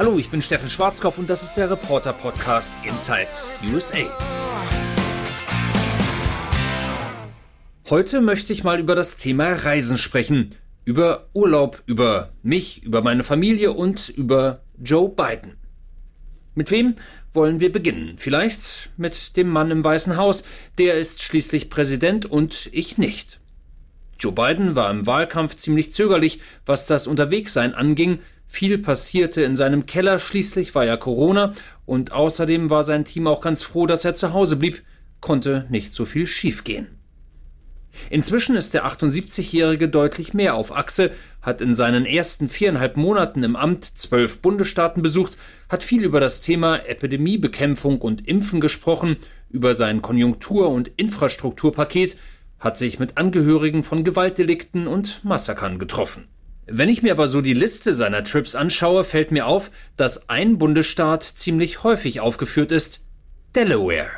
Hallo, ich bin Steffen Schwarzkopf und das ist der Reporter Podcast Inside USA. Heute möchte ich mal über das Thema Reisen sprechen. Über Urlaub, über mich, über meine Familie und über Joe Biden. Mit wem wollen wir beginnen? Vielleicht mit dem Mann im Weißen Haus. Der ist schließlich Präsident und ich nicht. Joe Biden war im Wahlkampf ziemlich zögerlich, was das Unterwegssein anging, viel passierte in seinem Keller, schließlich war ja Corona und außerdem war sein Team auch ganz froh, dass er zu Hause blieb, konnte nicht so viel schiefgehen. Inzwischen ist der 78-Jährige deutlich mehr auf Achse, hat in seinen ersten viereinhalb Monaten im Amt zwölf Bundesstaaten besucht, hat viel über das Thema Epidemiebekämpfung und Impfen gesprochen, über sein Konjunktur- und Infrastrukturpaket, hat sich mit Angehörigen von Gewaltdelikten und Massakern getroffen. Wenn ich mir aber so die Liste seiner Trips anschaue, fällt mir auf, dass ein Bundesstaat ziemlich häufig aufgeführt ist Delaware.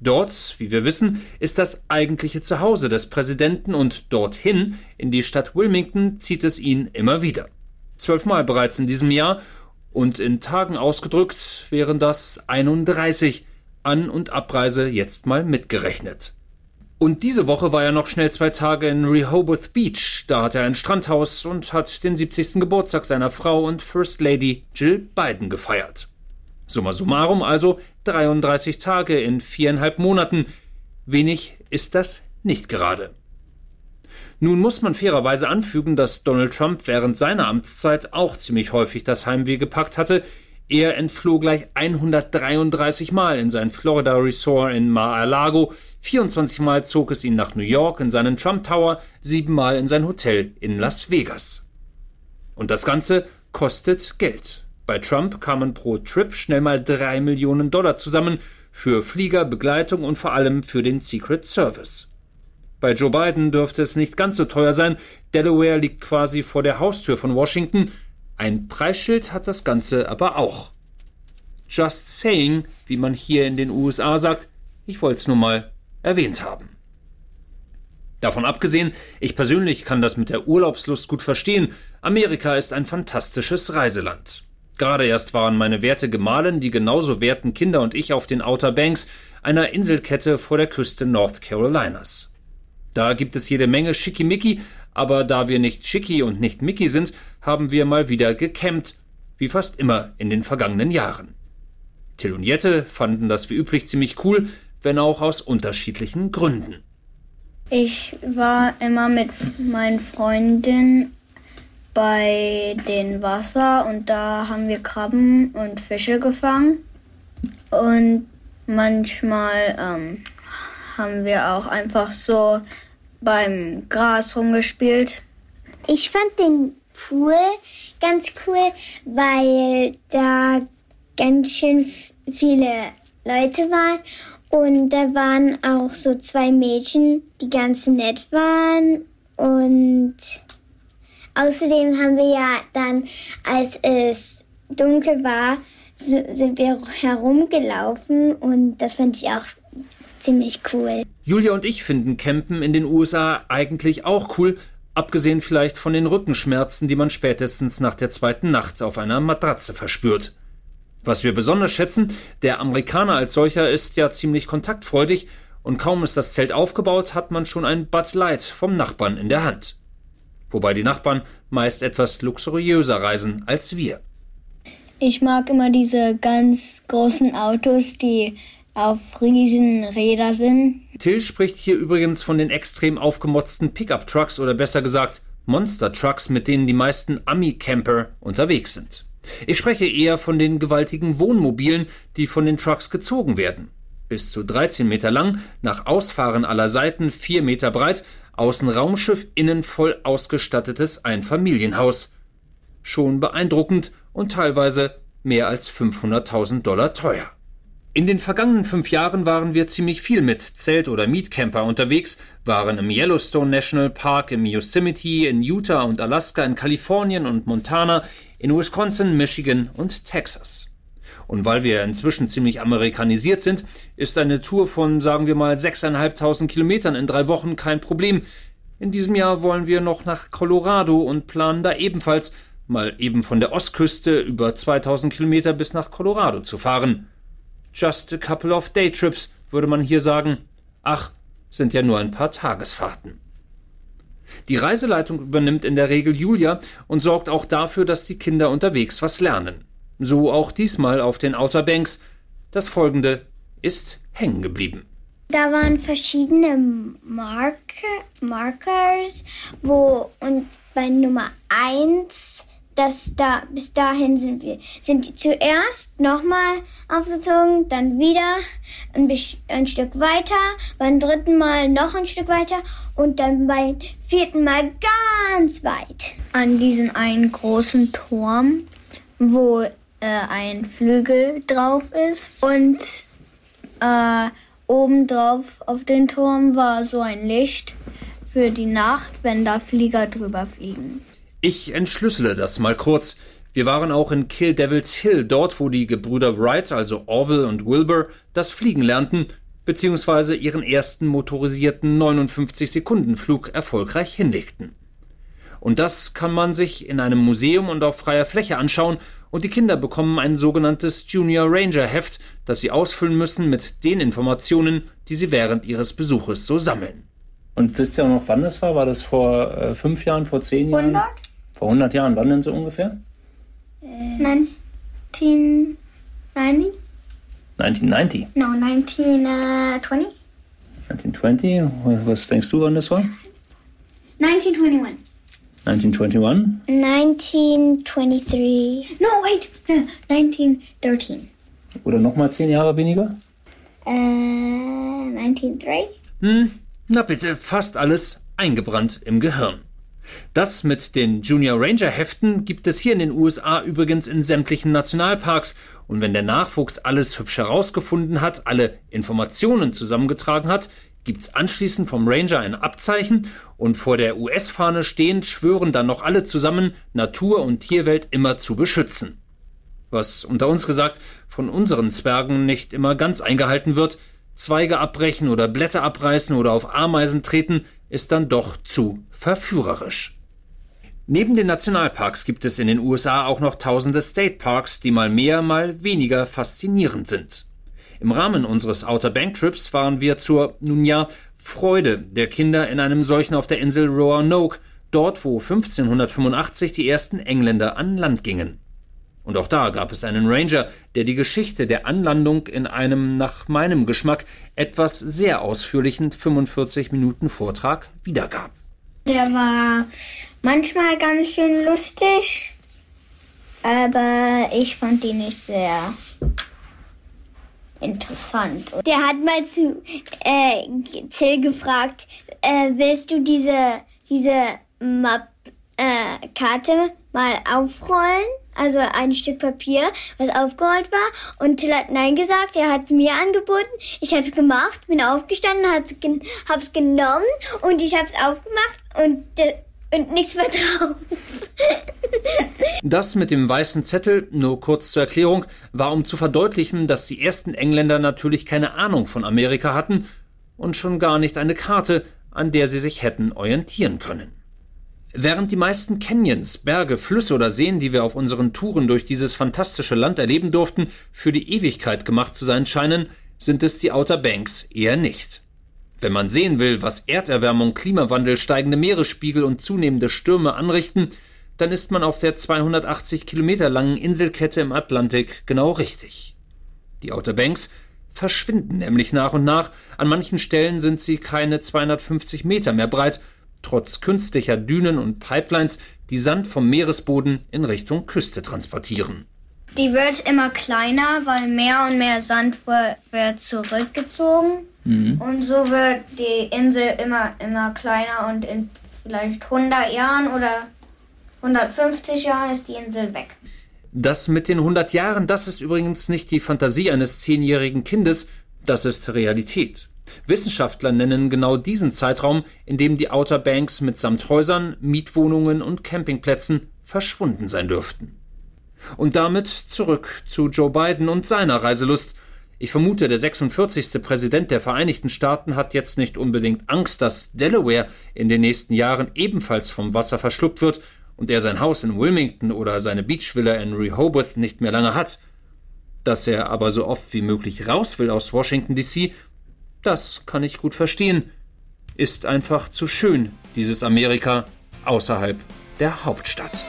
Dort, wie wir wissen, ist das eigentliche Zuhause des Präsidenten und dorthin, in die Stadt Wilmington, zieht es ihn immer wieder. Zwölfmal bereits in diesem Jahr und in Tagen ausgedrückt wären das 31 An- und Abreise jetzt mal mitgerechnet. Und diese Woche war er noch schnell zwei Tage in Rehoboth Beach. Da hat er ein Strandhaus und hat den 70. Geburtstag seiner Frau und First Lady Jill Biden gefeiert. Summa summarum also 33 Tage in viereinhalb Monaten. Wenig ist das nicht gerade. Nun muss man fairerweise anfügen, dass Donald Trump während seiner Amtszeit auch ziemlich häufig das Heimweh gepackt hatte, er entfloh gleich 133 Mal in sein Florida Resort in Mar-a-Lago, 24 Mal zog es ihn nach New York in seinen Trump Tower, 7 Mal in sein Hotel in Las Vegas. Und das Ganze kostet Geld. Bei Trump kamen pro Trip schnell mal 3 Millionen Dollar zusammen für Flieger, Begleitung und vor allem für den Secret Service. Bei Joe Biden dürfte es nicht ganz so teuer sein. Delaware liegt quasi vor der Haustür von Washington ein Preisschild hat das Ganze aber auch. Just saying, wie man hier in den USA sagt, ich wollte es nur mal erwähnt haben. Davon abgesehen, ich persönlich kann das mit der Urlaubslust gut verstehen. Amerika ist ein fantastisches Reiseland. Gerade erst waren meine werte Gemahlin, die genauso werten Kinder und ich auf den Outer Banks, einer Inselkette vor der Küste North Carolinas. Da gibt es jede Menge Schickimicki, aber da wir nicht Schicki und nicht Mickey sind, haben wir mal wieder gecampt, wie fast immer in den vergangenen Jahren. Till und Jette fanden das wie üblich ziemlich cool, wenn auch aus unterschiedlichen Gründen. Ich war immer mit meinen Freunden bei dem Wasser und da haben wir Krabben und Fische gefangen. Und manchmal ähm, haben wir auch einfach so beim Gras rumgespielt. Ich fand den Pool ganz cool, weil da ganz schön viele Leute waren. Und da waren auch so zwei Mädchen, die ganz nett waren. Und außerdem haben wir ja dann, als es dunkel war, sind wir herumgelaufen. Und das fand ich auch ziemlich cool. Julia und ich finden Campen in den USA eigentlich auch cool, abgesehen vielleicht von den Rückenschmerzen, die man spätestens nach der zweiten Nacht auf einer Matratze verspürt. Was wir besonders schätzen, der Amerikaner als solcher ist ja ziemlich kontaktfreudig und kaum ist das Zelt aufgebaut, hat man schon ein Bud Light vom Nachbarn in der Hand. Wobei die Nachbarn meist etwas luxuriöser reisen als wir. Ich mag immer diese ganz großen Autos, die auf Riesenräder sind. Till spricht hier übrigens von den extrem aufgemotzten Pickup-Trucks oder besser gesagt Monster-Trucks, mit denen die meisten Ami-Camper unterwegs sind. Ich spreche eher von den gewaltigen Wohnmobilen, die von den Trucks gezogen werden. Bis zu 13 Meter lang, nach Ausfahren aller Seiten 4 Meter breit, außen Raumschiff, innen voll ausgestattetes Einfamilienhaus. Schon beeindruckend und teilweise mehr als 500.000 Dollar teuer. In den vergangenen fünf Jahren waren wir ziemlich viel mit Zelt- oder Mietcamper unterwegs, waren im Yellowstone National Park, im Yosemite, in Utah und Alaska, in Kalifornien und Montana, in Wisconsin, Michigan und Texas. Und weil wir inzwischen ziemlich amerikanisiert sind, ist eine Tour von, sagen wir mal, 6.500 Kilometern in drei Wochen kein Problem. In diesem Jahr wollen wir noch nach Colorado und planen da ebenfalls mal eben von der Ostküste über 2000 Kilometer bis nach Colorado zu fahren. Just a couple of Daytrips, würde man hier sagen. Ach, sind ja nur ein paar Tagesfahrten. Die Reiseleitung übernimmt in der Regel Julia und sorgt auch dafür, dass die Kinder unterwegs was lernen. So auch diesmal auf den Outer Banks. Das folgende ist hängen geblieben. Da waren verschiedene Marker, Markers, wo und bei Nummer 1 das da bis dahin sind wir sind die zuerst nochmal aufgezogen, dann wieder ein, ein, Stück weiter, beim dritten Mal noch ein Stück weiter und dann beim vierten Mal ganz weit an diesen einen großen Turm, wo äh, ein Flügel drauf ist und äh, obendrauf auf den Turm war so ein Licht für die Nacht, wenn da Flieger drüber fliegen. Ich entschlüssele das mal kurz. Wir waren auch in Kill Devil's Hill, dort wo die Gebrüder Wright, also Orville und Wilbur, das Fliegen lernten, beziehungsweise ihren ersten motorisierten 59-Sekunden-Flug erfolgreich hinlegten. Und das kann man sich in einem Museum und auf freier Fläche anschauen, und die Kinder bekommen ein sogenanntes Junior Ranger Heft, das sie ausfüllen müssen mit den Informationen, die sie während ihres Besuches so sammeln. Und wisst ihr auch noch, wann das war? War das vor äh, fünf Jahren, vor zehn Jahren? 100? Vor 100 Jahren, wann denn so ungefähr? Äh, 1990? 1990? No, 1920. 1920? Was denkst du, wann das war? 1921. 1921? 1923. No, wait, no, 1913. Oder nochmal zehn Jahre weniger? Äh, 1903? Hm, na bitte, fast alles eingebrannt im Gehirn. Das mit den Junior Ranger Heften gibt es hier in den USA übrigens in sämtlichen Nationalparks. Und wenn der Nachwuchs alles hübsch herausgefunden hat, alle Informationen zusammengetragen hat, gibt's anschließend vom Ranger ein Abzeichen und vor der US-Fahne stehend schwören dann noch alle zusammen, Natur und Tierwelt immer zu beschützen. Was unter uns gesagt von unseren Zwergen nicht immer ganz eingehalten wird, Zweige abbrechen oder Blätter abreißen oder auf Ameisen treten, ist dann doch zu verführerisch. Neben den Nationalparks gibt es in den USA auch noch tausende State Parks, die mal mehr, mal weniger faszinierend sind. Im Rahmen unseres Outer Bank Trips waren wir zur, nun ja, Freude der Kinder in einem solchen auf der Insel Roanoke, dort wo 1585 die ersten Engländer an Land gingen. Und auch da gab es einen Ranger, der die Geschichte der Anlandung in einem nach meinem Geschmack etwas sehr ausführlichen 45 Minuten Vortrag wiedergab. Der war manchmal ganz schön lustig, aber ich fand ihn nicht sehr interessant. Der hat mal zu äh, Till gefragt, äh, willst du diese, diese Map, äh, Karte mal aufrollen? Also ein Stück Papier, was aufgerollt war. Und Till hat Nein gesagt. Er hat es mir angeboten. Ich habe es gemacht, bin aufgestanden, habe es genommen und ich habe es aufgemacht und, und nichts mehr. Das mit dem weißen Zettel, nur kurz zur Erklärung, war um zu verdeutlichen, dass die ersten Engländer natürlich keine Ahnung von Amerika hatten und schon gar nicht eine Karte, an der sie sich hätten orientieren können. Während die meisten Canyons, Berge, Flüsse oder Seen, die wir auf unseren Touren durch dieses fantastische Land erleben durften, für die Ewigkeit gemacht zu sein scheinen, sind es die Outer Banks eher nicht. Wenn man sehen will, was Erderwärmung, Klimawandel, steigende Meeresspiegel und zunehmende Stürme anrichten, dann ist man auf der 280 Kilometer langen Inselkette im Atlantik genau richtig. Die Outer Banks verschwinden nämlich nach und nach, an manchen Stellen sind sie keine 250 Meter mehr breit trotz künstlicher Dünen und Pipelines, die Sand vom Meeresboden in Richtung Küste transportieren. Die wird immer kleiner, weil mehr und mehr Sand wird zurückgezogen. Mhm. Und so wird die Insel immer, immer kleiner und in vielleicht 100 Jahren oder 150 Jahren ist die Insel weg. Das mit den 100 Jahren, das ist übrigens nicht die Fantasie eines zehnjährigen Kindes, das ist Realität. Wissenschaftler nennen genau diesen Zeitraum, in dem die Outer Banks mitsamt Häusern, Mietwohnungen und Campingplätzen verschwunden sein dürften. Und damit zurück zu Joe Biden und seiner Reiselust. Ich vermute, der 46. Präsident der Vereinigten Staaten hat jetzt nicht unbedingt Angst, dass Delaware in den nächsten Jahren ebenfalls vom Wasser verschluckt wird und er sein Haus in Wilmington oder seine Beachvilla in Rehoboth nicht mehr lange hat. Dass er aber so oft wie möglich raus will aus Washington DC, das kann ich gut verstehen. Ist einfach zu schön, dieses Amerika außerhalb der Hauptstadt.